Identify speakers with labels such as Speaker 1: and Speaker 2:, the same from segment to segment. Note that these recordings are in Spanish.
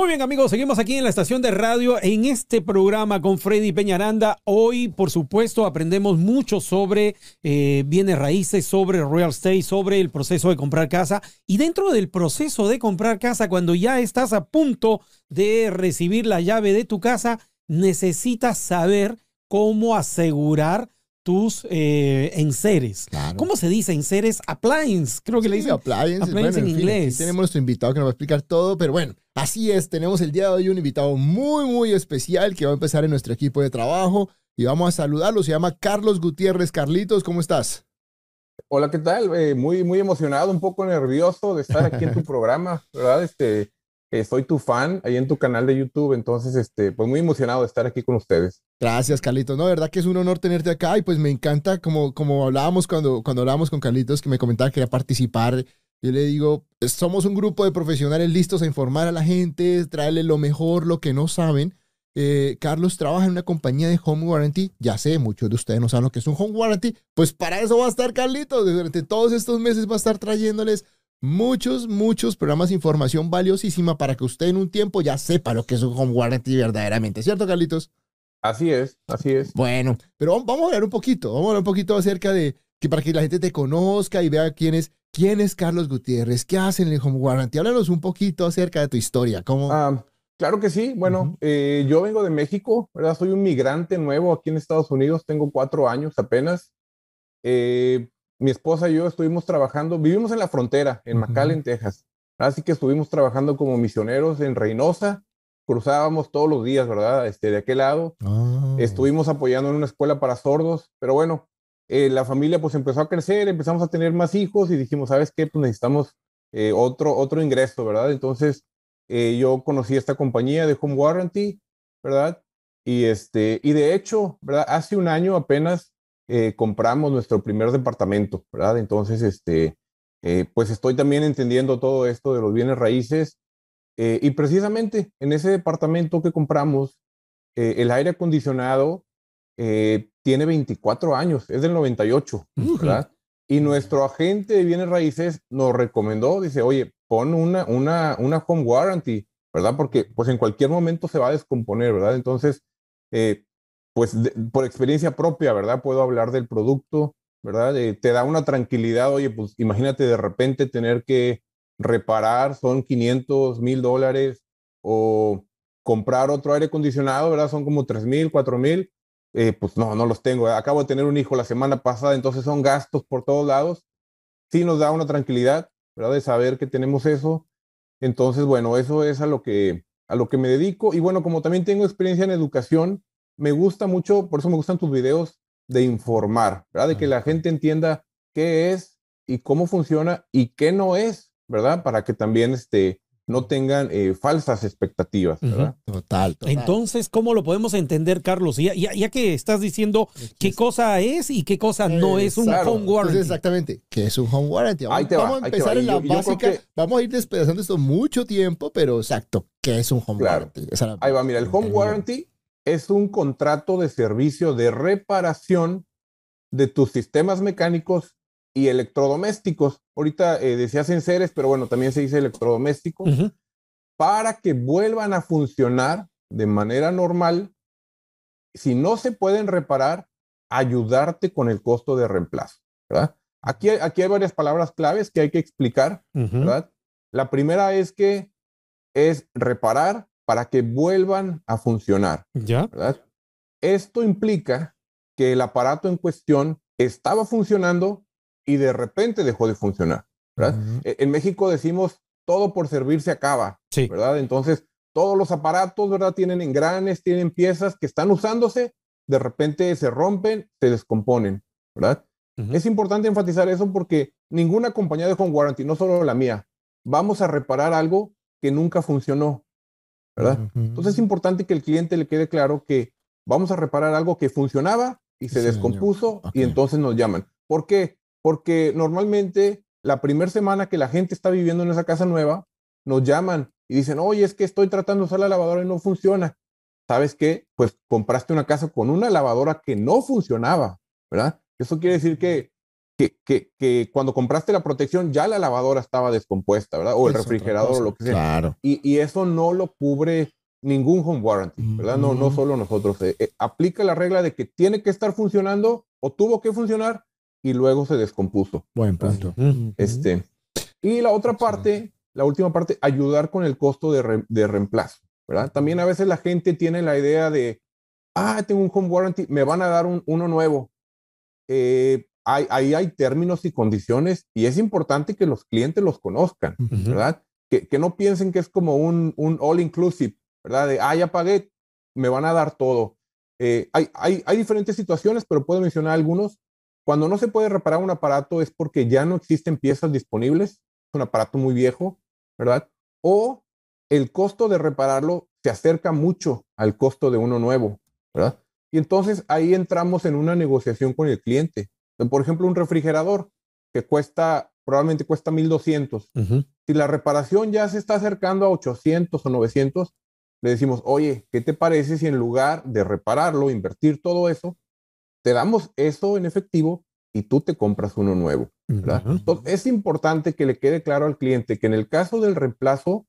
Speaker 1: Muy bien amigos, seguimos aquí en la estación de radio en este programa con Freddy Peñaranda. Hoy, por supuesto, aprendemos mucho sobre eh, bienes raíces, sobre real estate, sobre el proceso de comprar casa. Y dentro del proceso de comprar casa, cuando ya estás a punto de recibir la llave de tu casa, necesitas saber cómo asegurar tus eh, enseres.
Speaker 2: Claro.
Speaker 1: ¿Cómo se dice enseres? Appliance, creo que le
Speaker 2: Sí,
Speaker 1: dicen.
Speaker 2: appliances,
Speaker 1: appliance
Speaker 2: bueno,
Speaker 1: en
Speaker 2: fin, aquí
Speaker 1: inglés.
Speaker 2: tenemos nuestro invitado que nos va a explicar todo, pero bueno, así es, tenemos el día de hoy un invitado muy, muy especial que va a empezar en nuestro equipo de trabajo y vamos a saludarlo, se llama Carlos Gutiérrez. Carlitos, ¿cómo estás?
Speaker 3: Hola, ¿qué tal? Eh, muy, muy emocionado, un poco nervioso de estar aquí en tu programa, ¿verdad? Este, eh, soy tu fan ahí en tu canal de YouTube, entonces, este, pues muy emocionado de estar aquí con ustedes.
Speaker 2: Gracias, Carlitos. No, de verdad que es un honor tenerte acá y pues me encanta, como, como hablábamos cuando, cuando hablábamos con Carlitos, que me comentaba que quería participar. Yo le digo, somos un grupo de profesionales listos a informar a la gente, traerle lo mejor, lo que no saben. Eh, Carlos trabaja en una compañía de home warranty. Ya sé, muchos de ustedes no saben lo que es un home warranty. Pues para eso va a estar Carlitos. Durante todos estos meses va a estar trayéndoles muchos, muchos programas de información valiosísima para que usted en un tiempo ya sepa lo que es un home warranty verdaderamente. ¿Cierto, Carlitos?
Speaker 3: Así es, así es.
Speaker 2: Bueno, pero vamos- a hablar un poquito, vamos a hablar un poquito acerca de que para que la gente te conozca y vea quién es, quién es Carlos Gutiérrez, qué hacen en el Home Warranty. Háblanos un poquito acerca de tu historia, cómo.
Speaker 3: Ah, claro que sí. Bueno,
Speaker 2: Ujú.
Speaker 3: eh, yo vengo de México, ¿verdad? Soy un migrante nuevo aquí en Estados Unidos, tengo cuatro años apenas. Eh, mi esposa y yo estuvimos trabajando, vivimos en la frontera, en. McAllen, Texas. Así que estuvimos trabajando como misioneros en Reynosa, cruzábamos todos los días, ¿verdad? Este, de aquel lado.
Speaker 2: Ah.
Speaker 3: Estuvimos apoyando en una escuela para sordos, pero bueno, eh, la familia pues empezó a crecer, empezamos a tener más hijos y dijimos, ¿sabes qué? Pues necesitamos eh, otro, otro ingreso, ¿verdad? Entonces eh, yo conocí esta compañía de Home Warranty, ¿verdad? Y, este, y de hecho, ¿verdad? Hace un año apenas eh, compramos nuestro primer departamento, ¿verdad? Entonces, este, eh, pues estoy también entendiendo todo esto de los bienes raíces. eh, y precisamente en ese departamento que compramos, eh, el aire acondicionado eh, tiene 24 años, es del 98, ¿verdad? Y nuestro agente de bienes raíces nos recomendó, dice, oye, pon una, una, una home warranty, ¿verdad? Porque pues en cualquier momento se va a descomponer, ¿verdad? Entonces, eh, pues por experiencia propia, ¿verdad? Puedo hablar del producto, ¿verdad? Eh, te da una tranquilidad, oye, pues imagínate de repente tener que reparar, son 500 mil dólares, o comprar otro aire acondicionado, ¿verdad? Son como 3 mil, 4 mil, eh, pues no, no los tengo. Acabo de tener un hijo la semana pasada, entonces son gastos por todos lados. Sí nos da una tranquilidad, ¿verdad? De saber que tenemos eso. Entonces, bueno, eso es a lo que, a lo que me dedico. Y bueno, como también tengo experiencia en educación, me gusta mucho, por eso me gustan tus videos de informar, ¿verdad? De que la gente entienda qué es y cómo funciona y qué no es, ¿verdad? Para que también este, no tengan eh, falsas expectativas, ¿verdad?
Speaker 2: Total, total.
Speaker 1: Entonces, ¿cómo lo podemos entender, Carlos? Ya, ya- ya que estás diciendo qué cosa es y qué cosa no es un
Speaker 3: Claro.
Speaker 1: home warranty.
Speaker 2: Entonces, exactamente, ¿qué es un home warranty? Vamos,
Speaker 3: Ahí te va,
Speaker 2: vamos a
Speaker 3: ahí te
Speaker 2: empezar
Speaker 3: va.
Speaker 2: en la
Speaker 3: yo-
Speaker 2: básica.
Speaker 3: que-
Speaker 2: Vamos a ir despedazando esto mucho tiempo, pero exacto, ¿qué es un home
Speaker 3: Claro.
Speaker 2: warranty? Esa es la-
Speaker 3: Ahí va, mira, el home
Speaker 2: el-
Speaker 3: warranty es un contrato de servicio de reparación de tus sistemas mecánicos y electrodomésticos. Ahorita eh, decías enseres, pero bueno, también se dice electrodomésticos, para que vuelvan a funcionar de manera normal. Si no se pueden reparar, ayudarte con el costo de reemplazo, ¿verdad? Aquí, hay- aquí hay varias palabras claves que hay que explicar. La primera es que es reparar para que vuelvan a funcionar,
Speaker 1: Ya.
Speaker 3: ¿verdad? Esto implica que el aparato en cuestión estaba funcionando y de repente dejó de funcionar. E- En México decimos todo por servir se acaba,
Speaker 1: Sí.
Speaker 3: ¿verdad? Entonces, todos los aparatos, ¿verdad? Tienen engranes, tienen piezas que están usándose, de repente se rompen, se descomponen, ¿verdad? Es importante enfatizar eso porque ninguna compañía de home warranty, no solo la mía, vamos a reparar algo que nunca funcionó, ¿verdad? Entonces es importante que el cliente le quede claro que vamos a reparar algo que funcionaba y se descompuso y entonces nos llaman. ¿Por qué? Porque normalmente la primera semana que la gente está viviendo en esa casa nueva, nos llaman y dicen, oye, es que estoy tratando de usar la lavadora y no funciona. ¿Sabes qué? Pues compraste una casa con una lavadora que no funcionaba, ¿verdad? Eso quiere decir que, que, que, cuando compraste la protección ya la lavadora estaba descompuesta, ¿verdad? O el refrigerador o lo que sea.
Speaker 2: Claro.
Speaker 3: Y, y, eso no lo cubre ningún home warranty, ¿verdad? No, no solo nosotros. Eh, eh, aplica la regla de que tiene que estar funcionando o tuvo que funcionar y luego se descompuso.
Speaker 2: Buen punto.
Speaker 3: Este, y la otra parte, la última parte, ayudar con el costo de, de, reemplazo, ¿verdad? También a veces la gente tiene la idea de, ah, tengo un home warranty, me van a dar un, uno nuevo. Eh, ahí hay, hay, términos y condiciones y es importante que los clientes los conozcan, ¿verdad? Que, que, no piensen que es como un, un all inclusive, ¿verdad? De, ah, ya pagué, me van a dar todo. Eh, hay, hay, hay diferentes situaciones, pero puedo mencionar algunos. Cuando no se puede reparar un aparato es porque ya no existen piezas disponibles, es un aparato muy viejo, ¿verdad? O el costo de repararlo se acerca mucho al costo de uno nuevo, ¿verdad? Y entonces ahí entramos en una negociación con el cliente. Por ejemplo, un refrigerador que cuesta, probablemente cuesta 1200. Si la reparación ya se está acercando a 800 o 900, le decimos, oye, ¿qué te parece si en lugar de repararlo, invertir todo eso, te damos eso en efectivo y tú te compras uno nuevo? Entonces, es importante que le quede claro al cliente que en el caso del reemplazo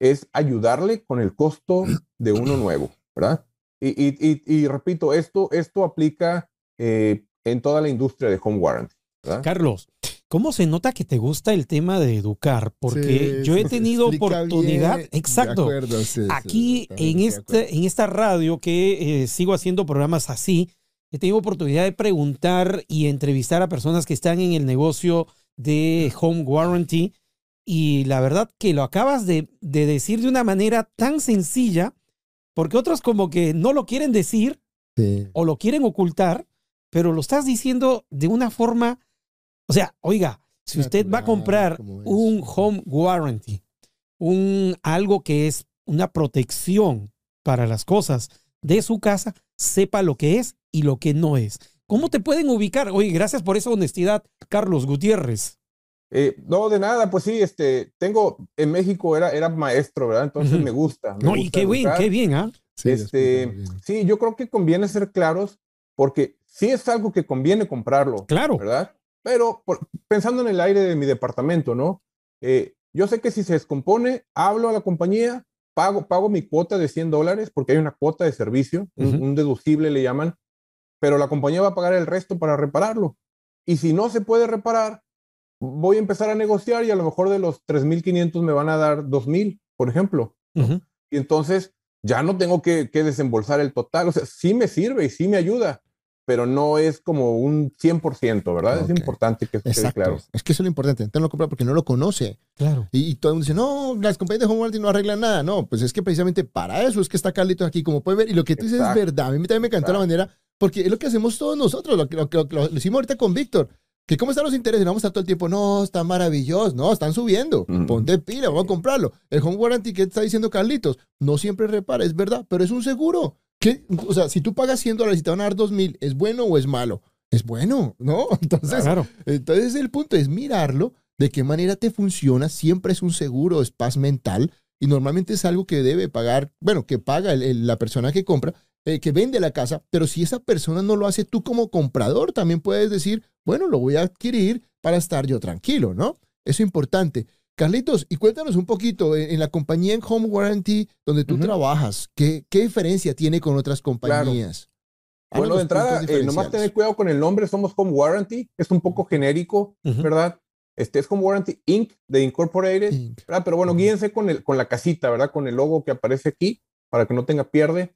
Speaker 3: es ayudarle con el costo de uno nuevo, ¿verdad? Y, y, y, repito, esto, esto aplica eh, en toda la industria de home warranty. ¿verdad?
Speaker 1: Carlos, ¿Cómo se nota que te gusta el tema de educar? Porque
Speaker 2: Sí,
Speaker 1: yo he tenido oportunidad,
Speaker 2: bien.
Speaker 1: exacto,
Speaker 2: acuerdo, sí,
Speaker 1: aquí en, este, en esta radio que eh, sigo haciendo programas así, he tenido oportunidad de preguntar y entrevistar a personas que están en el negocio de home warranty y la verdad que lo acabas de, de decir de una manera tan sencilla, porque otros como que no lo quieren decir
Speaker 2: Sí.
Speaker 1: o lo quieren ocultar, pero lo estás diciendo de una forma, o sea, oiga, si usted va a comprar un home warranty, un algo que es una protección para las cosas de su casa, sepa lo que es y lo que no es. ¿Cómo te pueden ubicar? Oye, gracias por esa honestidad, Carlos Gutiérrez.
Speaker 3: Eh, no, de nada, pues sí, este, tengo, en México era, era maestro, ¿verdad? Entonces me gusta. me
Speaker 1: No, y qué bien, qué bien, ¿ah?
Speaker 2: Sí,
Speaker 3: este,
Speaker 2: bien.
Speaker 3: sí, yo creo que conviene ser claros porque sí es algo que conviene comprarlo,
Speaker 1: Claro.
Speaker 3: ¿verdad? Pero por- pensando en el aire de mi departamento, ¿no? Eh, yo sé que si se descompone, hablo a la compañía, pago, pago mi cuota de 100 dólares porque hay una cuota de servicio, un- deducible le llaman, pero la compañía va a pagar el resto para repararlo. Y si no se puede reparar, voy a empezar a negociar y a lo mejor de los 3.500 me van a dar 2.000, por ejemplo. Y entonces ya no tengo que, que desembolsar el total. O sea, sí me sirve y sí me ayuda, pero no es como un 100%, ¿verdad?
Speaker 2: Ok.
Speaker 3: Es importante que quede
Speaker 2: Exacto.
Speaker 3: claro.
Speaker 2: Es que eso es lo importante. Entonces lo compra porque no lo conoce.
Speaker 1: Claro.
Speaker 2: Y, y todo el mundo dice, no, las compañías de home warranty no arreglan nada. No, pues es que precisamente para eso es que está Carlitos aquí, como puede ver. Y lo que tú dices es verdad. A mí también me encantó la manera, porque es lo que hacemos todos nosotros, lo que lo, lo, lo hicimos ahorita con Víctor. Que cómo están los intereses, no vamos a estar todo el tiempo, no, está maravilloso, no, están subiendo,
Speaker 3: Ujú.
Speaker 2: ponte pila, vamos a comprarlo. El home warranty que está diciendo Carlitos, no siempre repara, es verdad, pero es un seguro. ¿Qué? O sea, si tú pagas 100 dólares y te van a dar 2000, ¿es bueno o es malo? Es bueno, ¿no? Entonces,
Speaker 1: Claro.
Speaker 2: entonces el punto es mirarlo, de qué manera te funciona, siempre es un seguro, es paz mental y normalmente es algo que debe pagar, bueno, que paga el- el- la persona que compra, eh, que vende la casa, pero si esa persona no lo hace tú como comprador, también puedes decir, bueno, lo voy a adquirir para estar yo tranquilo, ¿no? Eso es importante. Carlitos, y cuéntanos un poquito, en, en la compañía en Home Warranty donde tú trabajas, ¿qué, ¿qué diferencia tiene con otras compañías?
Speaker 3: Bueno, de
Speaker 2: Háblanos puntos
Speaker 3: entrada, eh, nomás tener cuidado con el nombre, somos Home Warranty, es un poco genérico. ¿verdad? Este es Home Warranty Inc. de Incorporated,
Speaker 2: Inc.
Speaker 3: ¿verdad? Pero bueno,
Speaker 2: Ujú.
Speaker 3: guíense con, el, con la casita, ¿verdad? Con el logo que aparece aquí, para que no tenga pierde.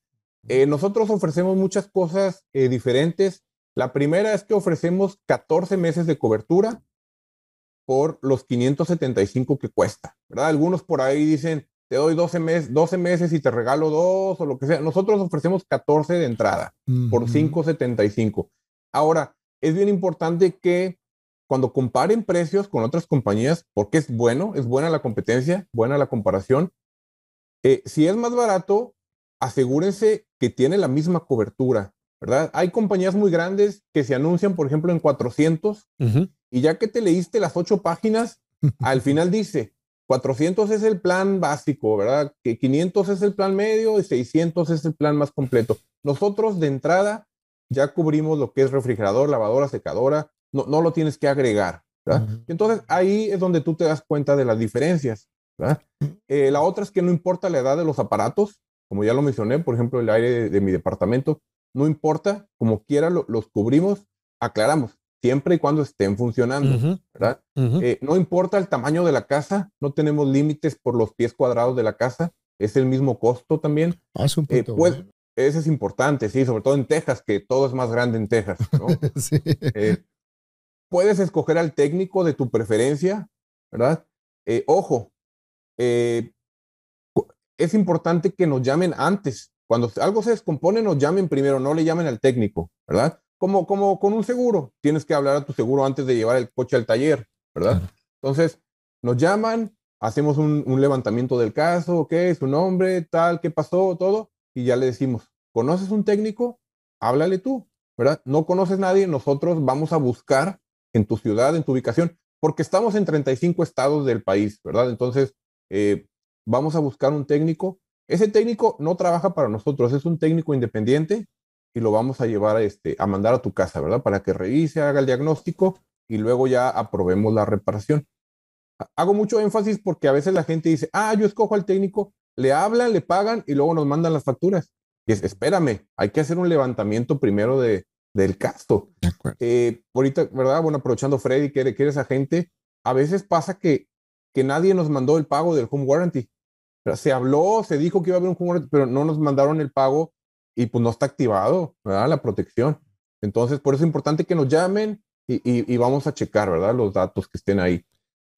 Speaker 3: Eh, nosotros ofrecemos muchas cosas eh, diferentes. La primera es que ofrecemos 14 meses de cobertura por los 575 que cuesta, ¿verdad? Algunos por ahí dicen, te doy 12, mes, 12 meses y te regalo dos o lo que sea. Nosotros ofrecemos 14 de entrada por
Speaker 2: Ujú.
Speaker 3: 5.75. Ahora, es bien importante que cuando comparen precios con otras compañías, porque es bueno, es buena la competencia, buena la comparación, eh, si es más barato, asegúrense que tiene la misma cobertura, ¿verdad? Hay compañías muy grandes que se anuncian, por ejemplo, en 400 y ya que te leíste las ocho páginas, al final dice, 400 es el plan básico, ¿verdad? Que 500 es el plan medio y 600 es el plan más completo. Nosotros de entrada ya cubrimos lo que es refrigerador, lavadora, secadora, no, no lo tienes que agregar. ¿verdad? Entonces ahí es donde tú te das cuenta de las diferencias. ¿verdad? Eh, la otra es que no importa la edad de los aparatos, como ya lo mencioné, por ejemplo, el aire de, mi departamento, no importa, como quiera los cubrimos, aclaramos, siempre y cuando estén funcionando, ¿verdad? Eh, no importa el tamaño de la casa, no tenemos límites por los pies cuadrados de la casa, es el mismo costo también.
Speaker 2: Ah, es un
Speaker 3: Eh, pues,
Speaker 2: bueno.
Speaker 3: eso es importante, sí, sobre todo en Texas, que todo es más grande en Texas, ¿no?
Speaker 2: Sí.
Speaker 3: Eh, puedes escoger al técnico de tu preferencia, ¿verdad? Ojo, es importante que nos llamen antes. Cuando algo se descompone, nos llamen primero, no le llamen al técnico, ¿verdad? Como, como con un seguro, tienes que hablar a tu seguro antes de llevar el coche al taller, ¿verdad?
Speaker 2: Claro.
Speaker 3: Entonces, nos llaman, hacemos un, un levantamiento del caso, ok, su nombre, tal, qué pasó, todo, y ya le decimos, ¿conoces un técnico? Háblale tú, ¿verdad? No conoces nadie, nosotros vamos a buscar en tu ciudad, en tu ubicación, porque estamos en 35 estados del país, ¿verdad? Entonces, eh, vamos a buscar un técnico. Ese técnico no trabaja para nosotros, es un técnico independiente y lo vamos a llevar a, este, a mandar a tu casa, ¿verdad? Para que revise, haga el diagnóstico y luego ya aprobemos la reparación. Ha- Hago mucho énfasis porque a veces la gente dice, ah, yo escojo al técnico, le hablan, le pagan y luego nos mandan las facturas. Y es, espérame, hay que hacer un levantamiento primero de, del caso.
Speaker 2: De.
Speaker 3: Eh, ahorita, ¿verdad? Bueno, aprovechando Freddy, que eres, que eres agente, a veces pasa que, que nadie nos mandó el pago del home warranty. Se habló, se dijo que iba a haber un home warranty, pero no nos mandaron el pago y pues no está activado, ¿verdad? La protección. Entonces, por eso es importante que nos llamen y, y- y vamos a checar, ¿verdad? Los datos que estén ahí.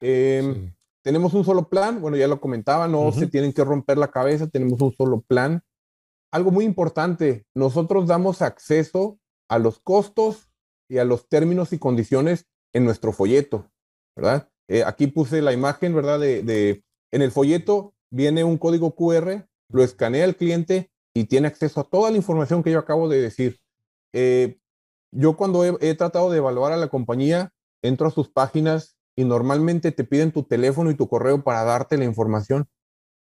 Speaker 3: Em,
Speaker 2: Sí.
Speaker 3: Tenemos un solo plan, bueno, ya lo comentaba, no se tienen que romper la cabeza, tenemos un solo plan. Algo muy importante, nosotros damos acceso a los costos y a los términos y condiciones en nuestro folleto, ¿verdad? Eh, aquí puse la imagen, ¿verdad? De, de- en el folleto viene un código QR, lo escanea el cliente y tiene acceso a toda la información que yo acabo de decir. Eh, yo cuando he, he tratado de evaluar a la compañía, entro a sus páginas y normalmente te piden tu teléfono y tu correo para darte la información.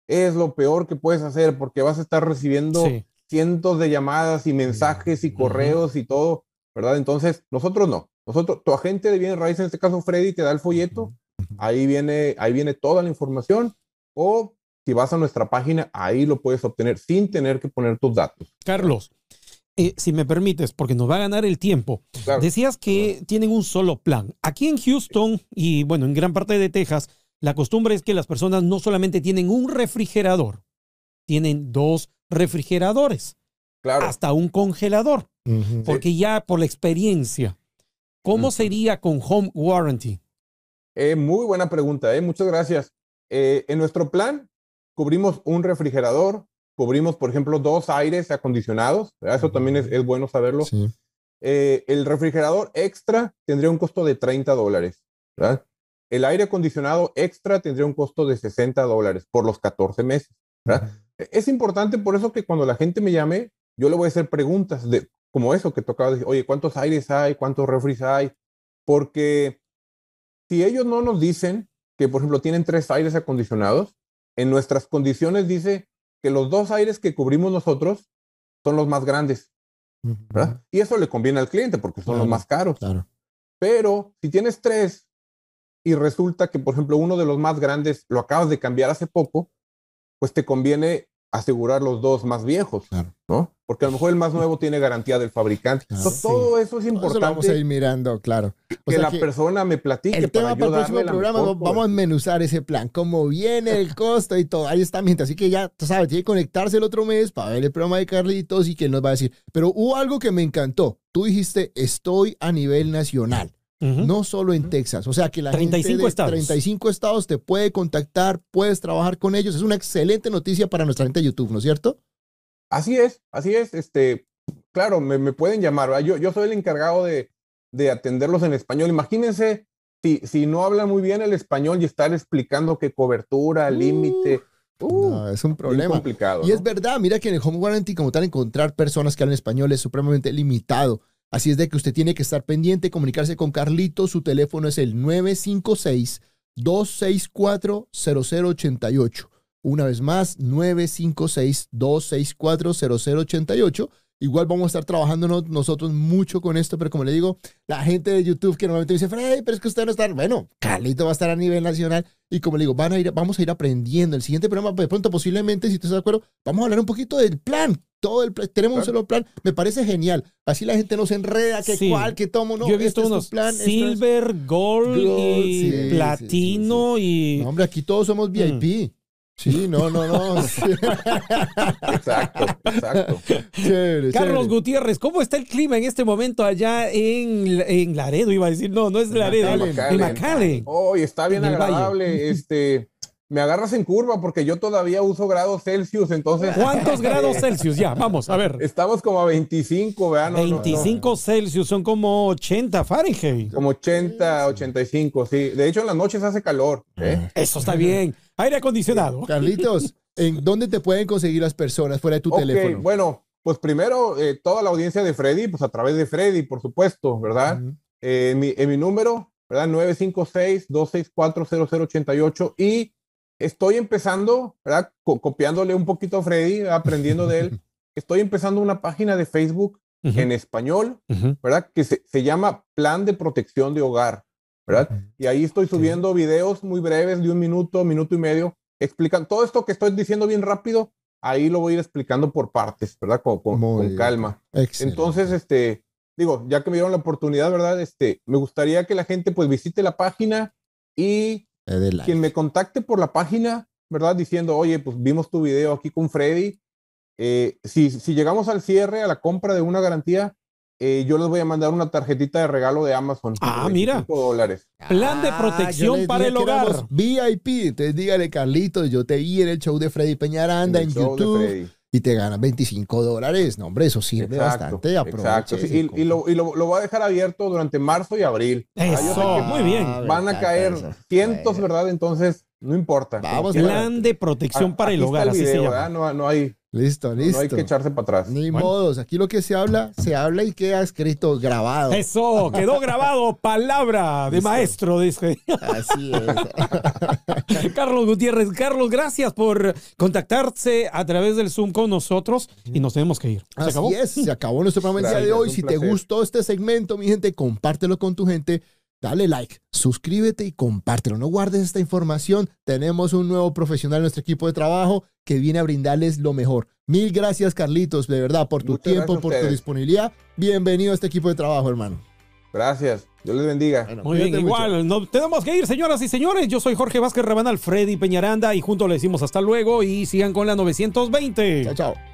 Speaker 3: Es lo peor que puedes hacer porque vas a estar recibiendo
Speaker 1: Sí.
Speaker 3: cientos de llamadas y mensajes y
Speaker 1: Ujú.
Speaker 3: correos y todo, ¿verdad? Entonces, nosotros no. Nosotros, tu agente de bienes raíces, en este caso Freddy, te da el folleto, ahí viene, ahí viene toda la información, o si vas a nuestra página, ahí lo puedes obtener sin tener que poner tus datos.
Speaker 1: Carlos, eh, si me permites, porque nos va a ganar el tiempo.
Speaker 3: Claro.
Speaker 1: Decías que tienen un solo plan. Aquí en Houston y bueno, en gran parte de Texas, la costumbre es que las personas no solamente tienen un refrigerador, tienen dos refrigeradores,
Speaker 3: Claro.
Speaker 1: hasta un congelador, porque ya por la experiencia, ¿cómo sería con home warranty?
Speaker 3: Eh, muy buena pregunta, eh, muchas gracias. Eh, en nuestro plan cubrimos un refrigerador, cubrimos, por ejemplo, dos aires acondicionados, ¿verdad? eso también es, es bueno saberlo.
Speaker 2: Sí.
Speaker 3: Eh, el refrigerador extra tendría un costo de 30 dólares, ¿verdad? El aire acondicionado extra tendría un costo de 60 dólares por los 14 meses, ¿verdad? Es importante por eso que cuando la gente me llame, yo le voy a hacer preguntas de como eso que tocaba oye, ¿cuántos aires hay? ¿Cuántos refris hay? Porque si ellos no nos dicen que, por ejemplo, tienen tres aires acondicionados, en nuestras condiciones dice que los dos aires que cubrimos nosotros son los más grandes. Y eso le conviene al cliente porque son los más caros.
Speaker 2: Claro.
Speaker 3: Pero si tienes tres y resulta que, por ejemplo, uno de los más grandes lo acabas de cambiar hace poco, pues te conviene asegurar los dos más viejos,
Speaker 2: Claro.
Speaker 3: ¿no? Porque a lo mejor el más nuevo tiene garantía del fabricante.
Speaker 2: Claro.
Speaker 3: Entonces,
Speaker 2: Sí.
Speaker 3: todo eso es
Speaker 2: Eso lo vamos a
Speaker 3: importante
Speaker 2: ir mirando, claro. O
Speaker 3: que
Speaker 2: sea
Speaker 3: la
Speaker 2: que
Speaker 3: persona me platique
Speaker 2: el tema
Speaker 3: para
Speaker 2: para
Speaker 3: yo
Speaker 2: el próximo programa
Speaker 3: mejor
Speaker 2: vamos a
Speaker 3: cobertura.
Speaker 2: menuzar ese plan, cómo viene el costo y todo. Ahí está, mi gente. Así que ya, tú sabes, tiene que conectarse el otro mes para ver el programa de Carlitos y que nos va a decir. Pero hubo algo que me encantó. Tú dijiste, estoy a nivel nacional. No solo en Texas. O sea que la
Speaker 1: 35
Speaker 2: gente de
Speaker 1: estados.
Speaker 2: 35 estados te puede contactar, puedes trabajar con ellos. Es una excelente noticia para nuestra gente de YouTube, ¿no es cierto?
Speaker 3: Así es, así es. Este, claro, me, me pueden llamar. ¿verdad? Yo, yo soy el encargado de, de atenderlos en español. Imagínense si, si no hablan muy bien el español y estar explicando qué cobertura, límite. Uh,
Speaker 2: No, es un problema.
Speaker 3: complicado.
Speaker 2: Y
Speaker 3: ¿no?
Speaker 2: es verdad, mira que en el Home Warranty como tal encontrar personas que hablan español es supremamente limitado. Así es de que usted tiene que estar pendiente, comunicarse con Carlito. Su teléfono es el 956-264-0088. Una vez más, 956-264-0088. Igual vamos a estar trabajando no- nosotros mucho con esto, pero como le digo, la gente de YouTube que normalmente dice, Freddy, pero es que usted no está, bueno, Carlito va a estar a nivel nacional y como le digo, van a ir, vamos a ir aprendiendo. El siguiente programa, de pronto, posiblemente, si usted está de acuerdo, vamos a hablar un poquito del plan. Todo el plan, tenemos un solo plan. Me parece genial. Así la gente no se enreda, que
Speaker 1: Sí.
Speaker 2: cuál, que tomo, no.
Speaker 1: Yo he visto
Speaker 2: este
Speaker 1: unos
Speaker 2: plan, esto es-
Speaker 1: silver, gold,
Speaker 2: Gold,
Speaker 1: y
Speaker 2: sí, sí,
Speaker 1: platino y...
Speaker 2: No, hombre, aquí todos somos VIP. Sí, no, no, no. Sí.
Speaker 3: Exacto, exacto.
Speaker 2: Chévere,
Speaker 1: Carlos
Speaker 2: chévere.
Speaker 1: Gutiérrez, ¿cómo está el clima en este momento allá en, en Laredo? Iba a decir, no, no es Laredo, en
Speaker 2: McAllen.
Speaker 1: McAllen.
Speaker 3: Oh, y está bien agradable. Este, me agarras en curva porque yo todavía uso grados Celsius, entonces.
Speaker 1: ¿Cuántos grados Celsius? Ya, vamos, a ver.
Speaker 3: Estamos como a 25, ¿verdad? No, no, no.
Speaker 1: 25 Celsius son como 80 Fahrenheit.
Speaker 3: Como 80, 85, sí. De hecho, en las noches hace calor. ¿eh?
Speaker 1: Eso está bien. Aire acondicionado.
Speaker 2: Carlitos, ¿en dónde te pueden conseguir las personas fuera de tu teléfono?
Speaker 3: bueno, pues primero, eh, toda la audiencia de Freddy, pues a través de Freddy, por supuesto, ¿verdad?
Speaker 2: Ujú.
Speaker 3: Eh, en, mi, en mi número, ¿verdad? 956-264-0088 y estoy empezando, ¿verdad? Co- copiándole un poquito a Freddy, aprendiendo de él. Estoy empezando una página de Facebook en español. ¿verdad? Que se, se llama Plan de Protección de Hogar, ¿verdad? Y ahí estoy subiendo videos muy breves de un minuto, minuto y medio, explican todo esto que estoy diciendo bien rápido, ahí lo voy a ir explicando por partes, ¿verdad? Con, con- calma.
Speaker 2: Excelente.
Speaker 3: Entonces, este, digo, ya que me dieron la oportunidad, ¿verdad? Este, me gustaría que la gente pues visite la página y
Speaker 2: de like.
Speaker 3: quien me contacte por la página, ¿verdad? Diciendo, oye, pues vimos tu video aquí con Freddy. eh, si, si llegamos al cierre, a la compra de una garantía, eh, yo les voy a mandar una tarjetita de regalo de Amazon.
Speaker 1: Ah, mira.
Speaker 3: 25 dólares.
Speaker 1: Plan de
Speaker 2: Ah,
Speaker 1: protección para el hogar.
Speaker 2: VIP. Entonces dígale, Carlitos, yo te vi en el show de Freddy Peñaranda en, YouTube y te ganas 25 dólares. No, hombre, eso sirve bastante.
Speaker 3: exacto.
Speaker 2: Aproveche
Speaker 3: sí,
Speaker 2: ese
Speaker 3: y, lo, y lo, lo voy a dejar abierto durante marzo y abril. Ah,
Speaker 1: Eso, muy bien.
Speaker 2: Ah,
Speaker 3: van a caer
Speaker 2: eso.
Speaker 3: cientos. ¿verdad? Entonces, no importa.
Speaker 2: Vamos.
Speaker 1: Plan de protección para el hogar, así se
Speaker 3: video,
Speaker 1: llama.
Speaker 3: ¿verdad? No, no hay,
Speaker 2: Listo,
Speaker 3: no
Speaker 2: listo.
Speaker 3: hay que echarse para atrás.
Speaker 2: Ni
Speaker 1: Bueno.
Speaker 2: modos. Aquí lo que se habla, se habla y queda escrito, grabado.
Speaker 1: Eso, quedó grabado, palabra de
Speaker 2: Listo.
Speaker 1: maestro, dice
Speaker 2: Así es.
Speaker 1: Carlos Gutiérrez. Carlos, gracias por contactarse a través del Zoom con nosotros y nos tenemos que ir. ¿Se acabó?
Speaker 2: Así es, se acabó nuestro programa el día de hoy. Si te gustó este segmento, mi gente, compártelo con tu gente. Dale like, suscríbete y compártelo. No guardes esta información. Tenemos un nuevo profesional en nuestro equipo de trabajo que viene a brindarles lo mejor. Mil gracias, Carlitos, de verdad, por tu
Speaker 3: Muchas
Speaker 2: tiempo, por tu disponibilidad. Bienvenido a este equipo de trabajo, hermano.
Speaker 3: Gracias. Dios les bendiga.
Speaker 2: Bueno,
Speaker 1: Muy bien, igual, nos tenemos que ir, señoras y señores. Yo soy Jorge Vázquez Rabanal, Freddy Peñaranda y juntos le decimos hasta luego y sigan con la 920.
Speaker 2: Chao, chao.